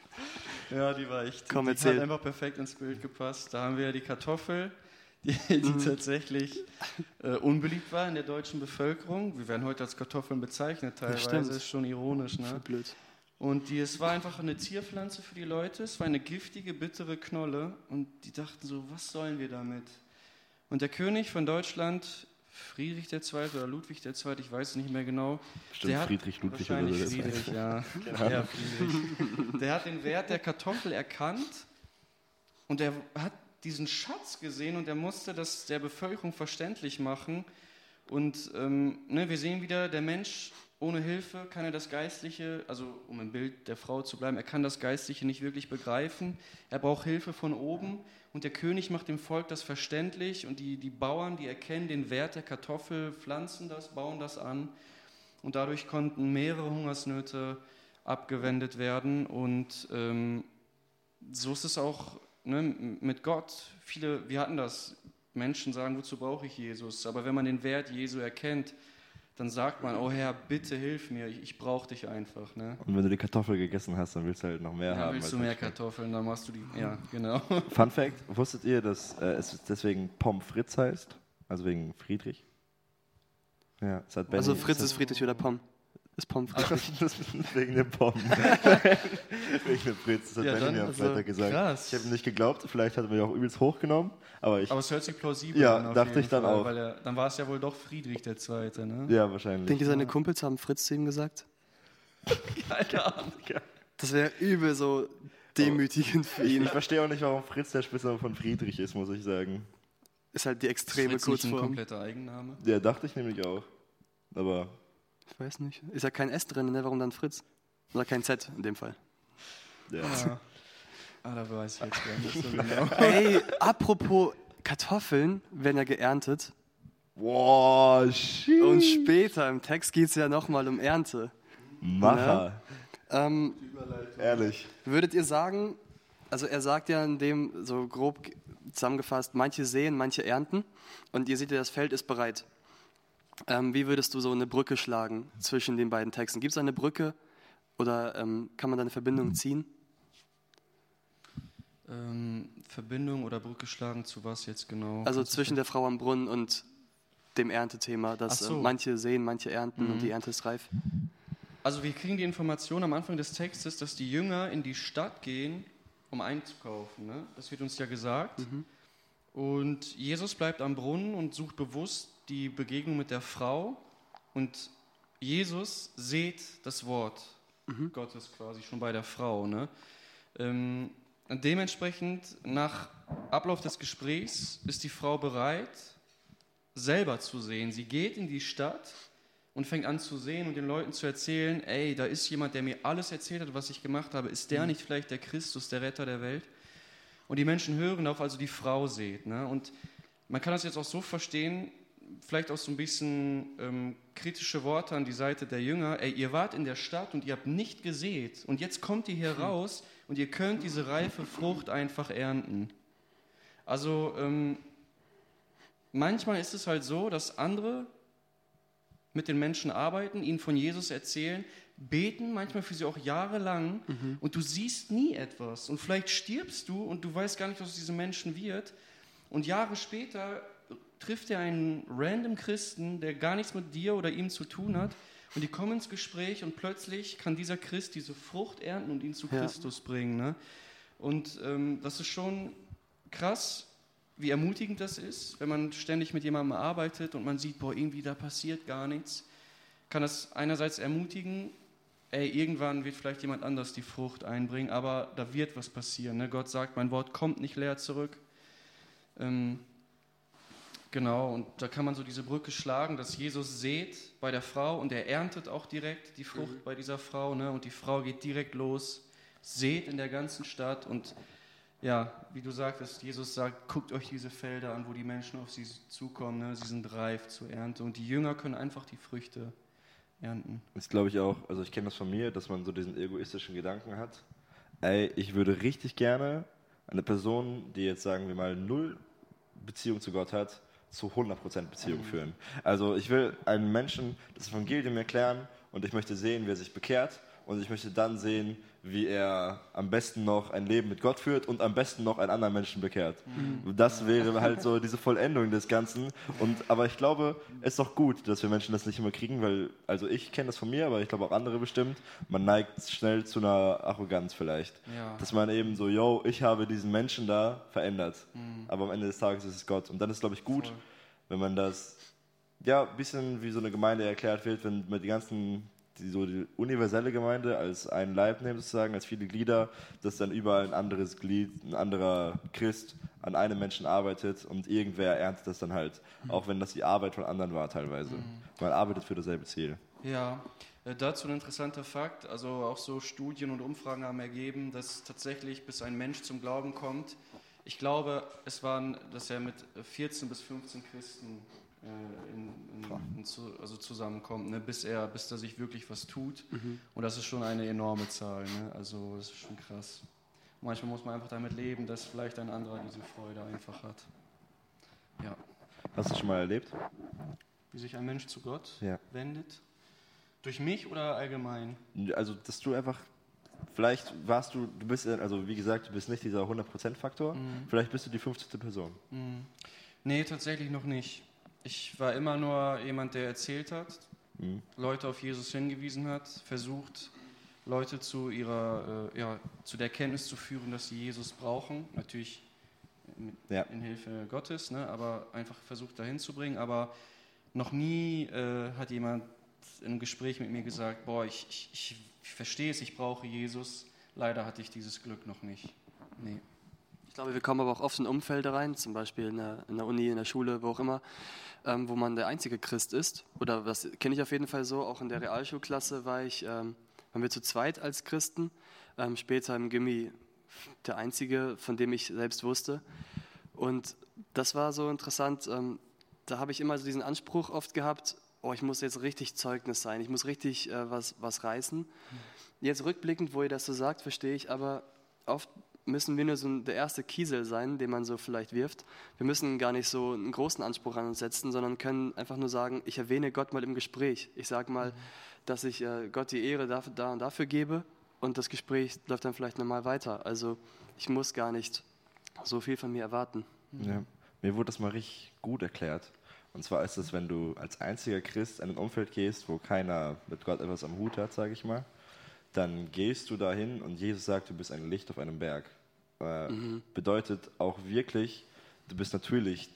Ja, die war echt. Komm, die erzähl. hat einfach perfekt ins Bild gepasst. Da haben wir ja die Kartoffel, die, die mhm. tatsächlich äh, unbeliebt war in der deutschen Bevölkerung. Wir werden heute als Kartoffeln bezeichnet, teilweise. Das ist schon ironisch, ne? Blöd. Und die, es war einfach eine Zierpflanze für die Leute. Es war eine giftige, bittere Knolle. Und die dachten so, was sollen wir damit? Und der König von Deutschland, Friedrich II. oder Ludwig II., ich weiß es nicht mehr genau. Stimmt, der hat- Friedrich Ludwig oder so. Friedrich, ja. ja Friedrich. Der hat den Wert der Kartoffel erkannt und er hat diesen Schatz gesehen und er musste das der Bevölkerung verständlich machen. Und ähm, ne, wir sehen wieder, der Mensch ohne Hilfe kann er das Geistliche, also um im Bild der Frau zu bleiben, er kann das Geistliche nicht wirklich begreifen. Er braucht Hilfe von oben und der König macht dem Volk das verständlich und die, die Bauern, die erkennen den Wert der Kartoffel, pflanzen das, bauen das an und dadurch konnten mehrere Hungersnöte abgewendet werden und ähm, so ist es auch ne, mit Gott. Viele, wir hatten das, Menschen sagen, wozu brauche ich Jesus? Aber wenn man den Wert Jesu erkennt, dann sagt man, oh Herr, bitte hilf mir, ich, ich brauche dich einfach. Ne? Und wenn du die Kartoffel gegessen hast, dann willst du halt noch mehr Ja, haben. willst als du mehr schmeckt. Kartoffeln, dann machst du die. Ja, genau. Fun Fact: Wusstet ihr, dass äh, es deswegen Pommes Fritz heißt? Also wegen Friedrich? Ja, es hat Benny. Also Fritz ist Friedrich oder Pom. Ist Pom Friedrich. das ist wegen dem Pommes. wegen dem Fritz. Das hat Ja, mir am also, Freitag gesagt. krass. Ich habe nicht geglaubt. Vielleicht hat er mir auch übelst hochgenommen. Aber ich. Aber es hört sich plausibel Ja, an. auf dachte jeden ich dann Fall, auch. Weil er, dann war es ja wohl doch Friedrich der Zweite. Ne? ja, wahrscheinlich. Denkt ihr, seine Kumpels haben Fritz zu ihm gesagt? Keine Ahnung. Das wäre übel so demütigend für ich, ihn. ich verstehe auch nicht, warum Fritz der Spitzname von Friedrich ist, muss ich sagen. Ist halt die extreme Fritz nicht ein Kurzform. kompletter Eigenname. Ja, dachte ich nämlich auch. Aber Ich weiß nicht. Ist ja kein S drin, ne? Warum dann Fritz? Oder kein Z in dem Fall. ja. Ja. Ah, da weiß ich jetzt gar nicht so genau. Ey, apropos Kartoffeln werden ja geerntet. Wow, shit. Und später im Text geht es ja nochmal um Ernte. Macher. Ähm, Ehrlich. würdet ihr sagen, also er sagt ja in dem so grob ge- zusammengefasst, manche säen, manche ernten und ihr seht ja, das Feld ist bereit. Ähm, wie würdest du so eine Brücke schlagen zwischen den beiden Texten? Gibt es eine Brücke oder ähm, kann man da eine Verbindung ziehen? Ähm, Verbindung oder Brücke schlagen zu was jetzt genau? Also zwischen der Frau am Brunnen und dem Erntethema, dass so. äh, manche säen, manche ernten und die Ernte ist reif. Also wir kriegen die Information am Anfang des Textes, dass die Jünger in die Stadt gehen, um einzukaufen. Ne? Das wird uns ja gesagt. Und Jesus bleibt am Brunnen und sucht bewusst die Begegnung mit der Frau. Und Jesus seht das Wort Gottes quasi schon bei der Frau. Ne? Ähm, dementsprechend, nach Ablauf des Gesprächs, ist die Frau bereit, selber zu sehen. Sie geht in die Stadt und fängt an zu sehen und den Leuten zu erzählen, ey, da ist jemand, der mir alles erzählt hat, was ich gemacht habe. Ist der nicht vielleicht der Christus, der Retter der Welt? Und die Menschen hören auf, also die Frau seht. Ne? Und man kann das jetzt auch so verstehen, vielleicht auch so ein bisschen ähm, kritische Worte an die Seite der Jünger. Ey, ihr wart in der Stadt und ihr habt nicht gesät. Und jetzt kommt ihr hier raus und ihr könnt diese reife Frucht einfach ernten. Also ähm, manchmal ist es halt so, dass andere mit den Menschen arbeiten, ihnen von Jesus erzählen, beten, manchmal für sie auch jahrelang und du siehst nie etwas. Und vielleicht stirbst du und du weißt gar nicht, was aus diesem Menschen wird. Und Jahre später trifft er einen random Christen, der gar nichts mit dir oder ihm zu tun hat. Und die kommen ins Gespräch und plötzlich kann dieser Christ diese Frucht ernten und ihn zu Ja. Christus bringen. Ne? Und ähm, das ist schon krass, wie ermutigend das ist, wenn man ständig mit jemandem arbeitet und man sieht, boah, irgendwie da passiert gar nichts. Kann das einerseits ermutigen, ey, irgendwann wird vielleicht jemand anders die Frucht einbringen, aber da wird was passieren. Ne? Gott sagt, mein Wort kommt nicht leer zurück. Ähm, genau, und da kann man so diese Brücke schlagen, dass Jesus sät bei der Frau und er erntet auch direkt die Frucht bei dieser Frau. Ne? Und die Frau geht direkt los, sät in der ganzen Stadt und ja, wie du sagtest, Jesus sagt, guckt euch diese Felder an, wo die Menschen auf sie zukommen. Ne? Sie sind reif zur Ernte und die Jünger können einfach die Früchte ernten. Das glaube ich auch. Also ich kenne das von mir, dass man so diesen egoistischen Gedanken hat. Ey, ich würde richtig gerne eine Person, die jetzt sagen wir mal null Beziehung zu Gott hat, zu 100% Beziehung führen. Also ich will einem Menschen das Evangelium erklären und ich möchte sehen, wie er sich bekehrt und ich möchte dann sehen, wie er am besten noch ein Leben mit Gott führt und am besten noch einen anderen Menschen bekehrt. Mhm. Das wäre halt so diese Vollendung des Ganzen. Und, aber ich glaube, es ist doch gut, dass wir Menschen das nicht immer kriegen, weil, also ich kenne das von mir, aber ich glaube auch andere bestimmt, man neigt schnell zu einer Arroganz vielleicht. Ja. Dass man eben so, yo, ich habe diesen Menschen da verändert. Mhm. Aber am Ende des Tages ist es Gott. Und dann ist glaube ich, gut, Voll. wenn man das ja, ein bisschen wie so eine Gemeinde erklärt wird, wenn man die ganzen die, so die universelle Gemeinde als ein Leib nehmen, sozusagen, als viele Glieder, dass dann überall ein anderes Glied, ein anderer Christ an einem Menschen arbeitet und irgendwer erntet das dann halt, mhm. auch wenn das die Arbeit von anderen war teilweise. Mhm. Man arbeitet für dasselbe Ziel. Ja, äh, dazu ein interessanter Fakt, also auch so Studien und Umfragen haben ergeben, dass tatsächlich bis ein Mensch zum Glauben kommt, ich glaube, es waren, dass er mit 14 bis 15 Christen äh, in, in, in zu, also zusammenkommt, ne, bis er, bis da sich wirklich was tut. Mhm. Und das ist schon eine enorme Zahl. Ne? Also das ist schon krass. Manchmal muss man einfach damit leben, dass vielleicht ein anderer diese Freude einfach hat. Ja. Hast du schon mal erlebt? Wie sich ein Mensch zu Gott ja. wendet? Durch mich oder allgemein? Also, dass du einfach vielleicht warst du, du bist, also wie gesagt, du bist nicht dieser 100%-Faktor, mhm. vielleicht bist du die 50. Person. Mhm. Nee, tatsächlich noch nicht. Ich war immer nur jemand, der erzählt hat, mhm. Leute auf Jesus hingewiesen hat, versucht, Leute zu ihrer, äh, ja, zu der Kenntnis zu führen, dass sie Jesus brauchen. Natürlich mit, ja. in Hilfe Gottes, ne, aber einfach versucht dahin zu bringen. Aber noch nie äh, hat jemand im Gespräch mit mir gesagt, boah, ich, ich, ich, ich verstehe es, ich brauche Jesus. Leider hatte ich dieses Glück noch nicht. Nee. Ich glaube, wir kommen aber auch oft in Umfelder rein, zum Beispiel in der, in der Uni, in der Schule, wo auch immer, ähm, wo man der einzige Christ ist. Oder das kenne ich auf jeden Fall so. Auch in der Realschulklasse war ich, ähm, waren wir zu zweit als Christen. Ähm, später im Gimmi der einzige, von dem ich selbst wusste. Und das war so interessant. Ähm, da habe ich immer so diesen Anspruch oft gehabt, oh, ich muss jetzt richtig Zeugnis sein, ich muss richtig äh, was, was reißen. Jetzt rückblickend, wo ihr das so sagt, verstehe ich, aber oft müssen wir nur so der erste Kiesel sein, den man so vielleicht wirft. Wir müssen gar nicht so einen großen Anspruch an uns setzen, sondern können einfach nur sagen, ich erwähne Gott mal im Gespräch. Ich sage mal, mhm. dass ich äh, Gott die Ehre dafür, da und dafür gebe und das Gespräch läuft dann vielleicht nochmal weiter. Also ich muss gar nicht so viel von mir erwarten. Mhm. Ja. Mir wurde das mal richtig gut erklärt. Und zwar ist es, wenn du als einziger Christ in ein Umfeld gehst, wo keiner mit Gott etwas am Hut hat, sage ich mal, dann gehst du dahin und Jesus sagt, du bist ein Licht auf einem Berg. Äh, mhm. Bedeutet auch wirklich, du bist natürlich,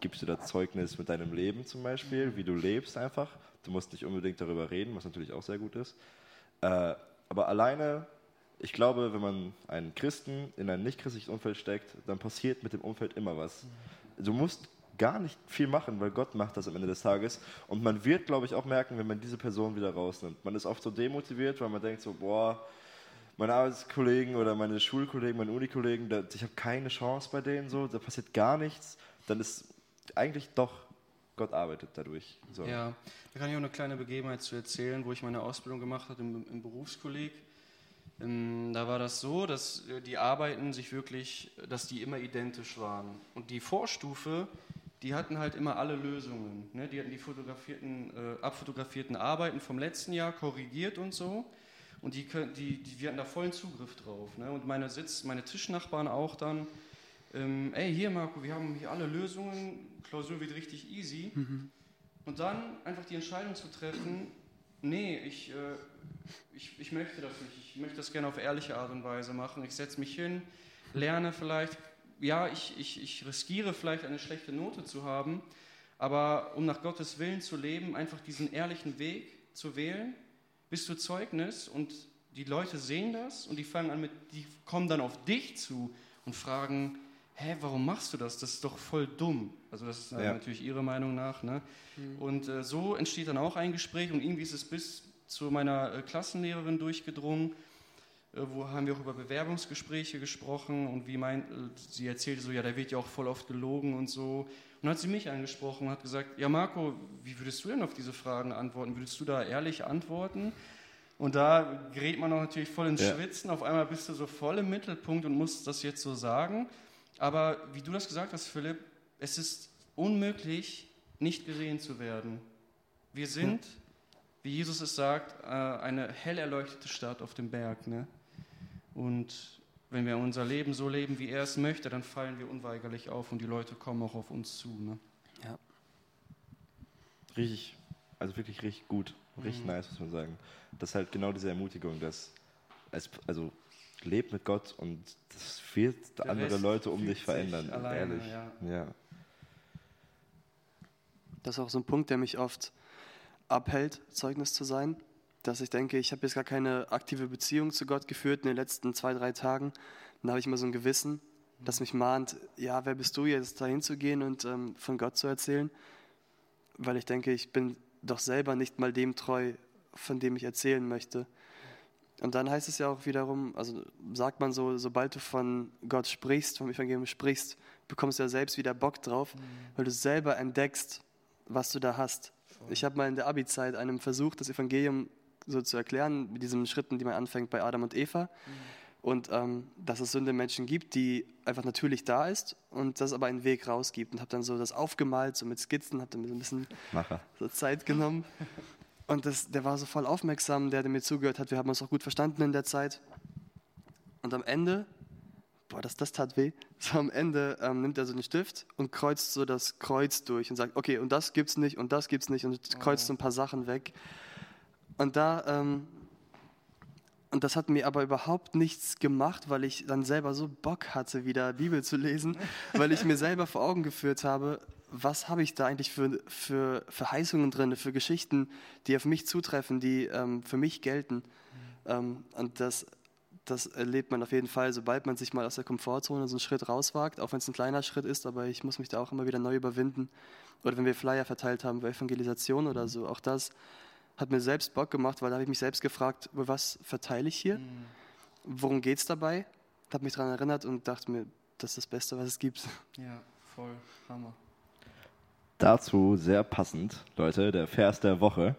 gibst du da Zeugnis mit deinem Leben zum Beispiel, wie du lebst einfach. Du musst nicht unbedingt darüber reden, was natürlich auch sehr gut ist. Äh, aber alleine, ich glaube, wenn man einen Christen in ein nicht christliches Umfeld steckt, dann passiert mit dem Umfeld immer was. Du musst gar nicht viel machen, weil Gott macht das am Ende des Tages. Und man wird, glaube ich, auch merken, wenn man diese Person wieder rausnimmt. Man ist oft so demotiviert, weil man denkt so, boah, meine Arbeitskollegen oder meine Schulkollegen, meine Unikollegen, ich habe keine Chance bei denen so, da passiert gar nichts. Dann ist eigentlich doch Gott arbeitet dadurch. So. Ja, da kann ich auch eine kleine Begebenheit zu erzählen, wo ich meine Ausbildung gemacht habe im, im Berufskolleg. Ähm, da war das so, dass äh, die Arbeiten sich wirklich, dass die immer identisch waren. Und die Vorstufe, die hatten halt immer alle Lösungen. Ne? Die hatten die fotografierten, äh, abfotografierten Arbeiten vom letzten Jahr korrigiert und so. Und die, die, die, wir hatten da vollen Zugriff drauf. Ne? Und meine Sitz, meine Tischnachbarn auch dann. Ähm, ey, hier Marco, wir haben hier alle Lösungen, Klausur wird richtig easy. Mhm. Und dann einfach die Entscheidung zu treffen, nee, ich, äh, ich, ich möchte das nicht. Ich möchte das gerne auf ehrliche Art und Weise machen. Ich setze mich hin, lerne vielleicht, ja, ich, ich, ich riskiere vielleicht eine schlechte Note zu haben, aber um nach Gottes Willen zu leben, einfach diesen ehrlichen Weg zu wählen, bist du Zeugnis und die Leute sehen das und die fangen an mit, die kommen dann auf dich zu und fragen, hä, warum machst du das? Das ist doch voll dumm. Also das ist ja. natürlich ihre Meinung nach. Ne? Mhm. Und äh, so entsteht dann auch ein Gespräch und irgendwie ist es bis zu meiner äh, Klassenlehrerin durchgedrungen äh, wo haben wir auch über Bewerbungsgespräche gesprochen und wie meint, äh, sie erzählte so, ja, da wird ja auch voll oft gelogen und so. Und dann hat sie mich angesprochen und hat gesagt, ja Marco, wie würdest du denn auf diese Fragen antworten? Würdest du da ehrlich antworten? Und da gerät man auch natürlich voll ins ja. Schwitzen. Auf einmal bist du so voll im Mittelpunkt und musst das jetzt so sagen. Aber wie du das gesagt hast, Philipp, es ist unmöglich, nicht gesehen zu werden. Wir sind, wie Jesus es sagt, äh, eine hell erleuchtete Stadt auf dem Berg. Ne? Und wenn wir unser Leben so leben, wie er es möchte, dann fallen wir unweigerlich auf und die Leute kommen auch auf uns zu. Ne? Ja. Richtig, also wirklich richtig gut. Richtig Mhm. nice, muss man sagen. Das ist halt genau diese Ermutigung, dass es, also lebt mit Gott und das wird Der andere Rest Leute um dich verändern. alleine, ehrlich. ja. ja. Das ist auch so ein Punkt, der mich oft abhält, Zeugnis zu sein. Dass ich denke, ich habe jetzt gar keine aktive Beziehung zu Gott geführt in den letzten zwei, drei Tagen. Dann habe ich immer so ein Gewissen, das mich mahnt, ja, wer bist du jetzt, dahin zu gehen und ähm, von Gott zu erzählen? Weil ich denke, ich bin doch selber nicht mal dem treu, von dem ich erzählen möchte. Und dann heißt es ja auch wiederum, also sagt man so, sobald du von Gott sprichst, vom Evangelium sprichst, bekommst du ja selbst wieder Bock drauf, weil du selber entdeckst, was du da hast. Ich habe mal in der Abi-Zeit einem versucht, das Evangelium so zu erklären, mit diesen Schritten, die man anfängt bei Adam und Eva. Und ähm, dass es Sünde Menschen gibt, die einfach natürlich da ist und dass es aber einen Weg raus gibt. Und habe dann so das aufgemalt, so mit Skizzen, habe dann mir so ein bisschen Macher. so Zeit genommen. Und das, der war so voll aufmerksam, der, der mir zugehört hat. Wir haben uns auch gut verstanden in der Zeit. Und am Ende, boah, das, das tat weh, so am Ende ähm, nimmt er so einen Stift und kreuzt so das Kreuz durch und sagt, okay, und das gibt's nicht und das gibt's nicht und kreuzt so ein paar Sachen weg. Und da, ähm, und das hat mir aber überhaupt nichts gemacht, weil ich dann selber so Bock hatte, wieder Bibel zu lesen, weil ich mir selber vor Augen geführt habe, was habe ich da eigentlich für, für Verheißungen drin, für Geschichten, die auf mich zutreffen, die ähm, für mich gelten. Ähm, und das, das erlebt man auf jeden Fall, sobald man sich mal aus der Komfortzone so einen Schritt rauswagt, auch wenn es ein kleiner Schritt ist, aber ich muss mich da auch immer wieder neu überwinden. Oder wenn wir Flyer verteilt haben für Evangelisation oder so, auch das hat mir selbst Bock gemacht, weil da habe ich mich selbst gefragt, über was verteile ich hier? Worum geht es dabei? Habe mich daran erinnert und dachte mir, das ist das Beste, was es gibt. Ja, voll. Hammer. Dazu sehr passend, Leute, der Vers der Woche.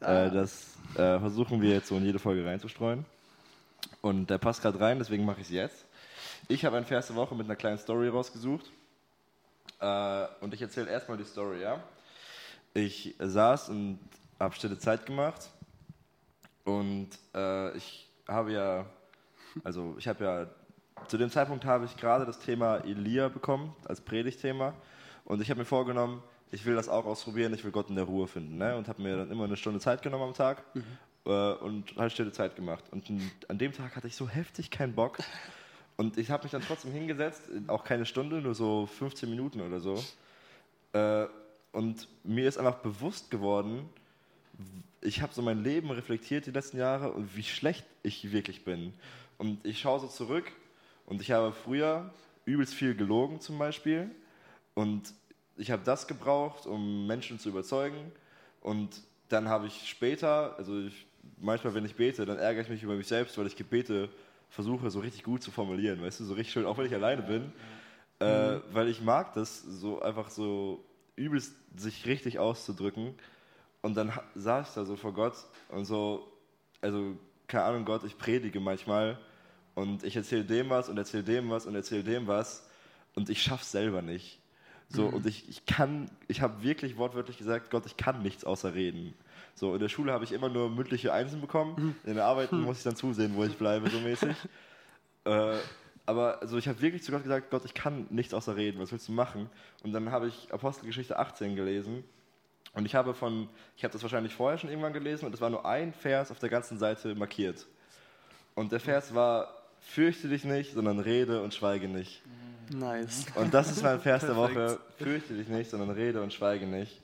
Äh, das äh, versuchen wir jetzt so in jede Folge reinzustreuen. Und der passt gerade rein, deswegen mache ich es jetzt. Ich habe einen Vers der Woche mit einer kleinen Story rausgesucht. Äh, und ich erzähle erstmal die Story, ja? Ich saß und habe stille Zeit gemacht. Und äh, ich habe ja, also ich habe ja, zu dem Zeitpunkt habe ich gerade das Thema Elia bekommen als Predigtthema. Und ich habe mir vorgenommen, ich will das auch ausprobieren, ich will Gott in der Ruhe finden. Ne? Und habe mir dann immer eine Stunde Zeit genommen am Tag äh, und halt stille Zeit gemacht. Und an dem Tag hatte ich so heftig keinen Bock. Und ich habe mich dann trotzdem hingesetzt, auch keine Stunde, nur so 15 Minuten oder so. Äh, und mir ist einfach bewusst geworden, ich habe so mein Leben reflektiert die letzten Jahre und wie schlecht ich wirklich bin. Und ich schaue so zurück und ich habe früher übelst viel gelogen zum Beispiel. Und ich habe das gebraucht, um Menschen zu überzeugen. Und dann habe ich später, also ich, manchmal, wenn ich bete, dann ärgere ich mich über mich selbst, weil ich Gebete versuche, so richtig gut zu formulieren. Weißt du, so richtig schön, auch wenn ich alleine bin. Äh, weil ich mag das, so einfach so übelst sich richtig auszudrücken. Und dann saß ich da so vor Gott und so, also keine Ahnung, Gott, ich predige manchmal und ich erzähle dem was und erzähle dem was und erzähle dem was und ich schaff's selber nicht. So, und ich, ich kann, ich habe wirklich wortwörtlich gesagt, Gott, ich kann nichts außer reden. So, in der Schule habe ich immer nur mündliche Einsen bekommen, in den Arbeiten muss ich dann zusehen, wo ich bleibe, so mäßig. äh, aber also ich habe wirklich zu Gott gesagt, Gott, ich kann nichts außer reden, was willst du machen? Und dann habe ich Apostelgeschichte 18 gelesen und ich habe von, ich habe das wahrscheinlich vorher schon irgendwann gelesen und es war nur ein Vers auf der ganzen Seite markiert. Und der Vers war, fürchte dich nicht, sondern rede und schweige nicht. Nice. Und das ist mein Vers der. Woche, fürchte dich nicht, sondern rede und schweige nicht.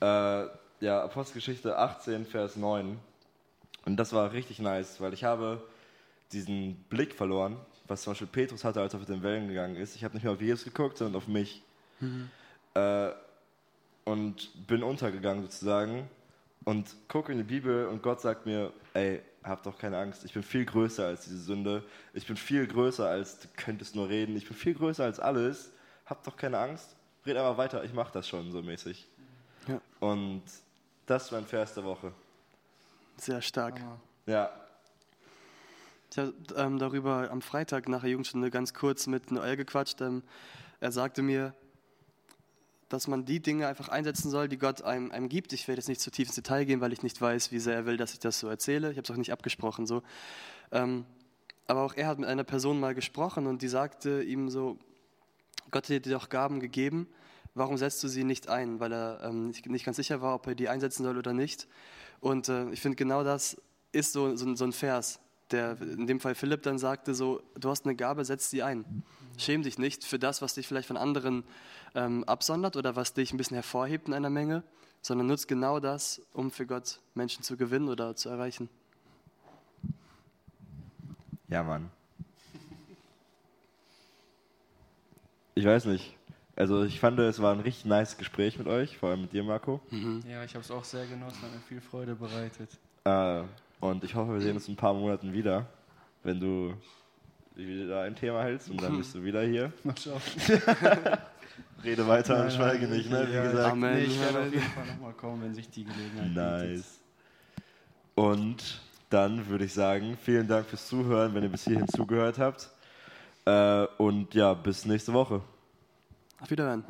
Äh, ja, Apostelgeschichte 18, Vers 9. Und das war richtig nice, weil ich habe diesen Blick verloren, was zum Beispiel Petrus hatte, als er auf den Wellen gegangen ist. Ich habe nicht mehr auf Jesus geguckt, sondern auf mich. Äh, und bin untergegangen sozusagen und gucke in die Bibel und Gott sagt mir, ey, hab doch keine Angst, ich bin viel größer als diese Sünde, ich bin viel größer als du könntest nur reden, ich bin viel größer als alles, hab doch keine Angst, red einfach weiter, ich mach das schon so mäßig. Ja. Und das war ein Vers der Woche. Sehr stark. Hammer. Ja, Ich habe ähm, darüber am Freitag nach der Jugendstunde ganz kurz mit Noel gequatscht. Ähm, er sagte mir, dass man die Dinge einfach einsetzen soll, die Gott einem, einem gibt. Ich werde jetzt nicht zu tief ins Detail gehen, weil ich nicht weiß, wie sehr er will, dass ich das so erzähle. Ich habe es auch nicht abgesprochen so. Ähm, aber auch er hat mit einer Person mal gesprochen und die sagte ihm so, Gott hat dir doch Gaben gegeben, warum setzt du sie nicht ein? Weil er ähm, nicht ganz sicher war, ob er die einsetzen soll oder nicht. Und äh, ich finde, genau das ist so, so, so, ein Vers, der in dem Fall Philipp dann sagte so, du hast eine Gabe, setz sie ein. Schäm dich nicht für das, was dich vielleicht von anderen ähm, absondert oder was dich ein bisschen hervorhebt in einer Menge, sondern nutz genau das, um für Gott Menschen zu gewinnen oder zu erreichen. Ja, Mann. Ich weiß nicht. Also ich fand, es war ein richtig nice Gespräch mit euch, vor allem mit dir, Marco. Mhm. Ja, ich habe es auch sehr genossen, hat mir viel Freude bereitet. Äh, und ich hoffe, wir sehen uns in ein paar Monaten wieder, wenn du wieder ein Thema hältst und dann bist du wieder hier. Mal schauen. Rede weiter und schweige nicht, ne? Wie gesagt. Amen. Nee, ich werde auf jeden Fall nochmal kommen, wenn sich die Gelegenheit bietet. Nice. Und dann würde ich sagen, vielen Dank fürs Zuhören, wenn ihr bis hierhin zugehört habt. Äh, und ja, bis nächste Woche. Auf Wiederhören.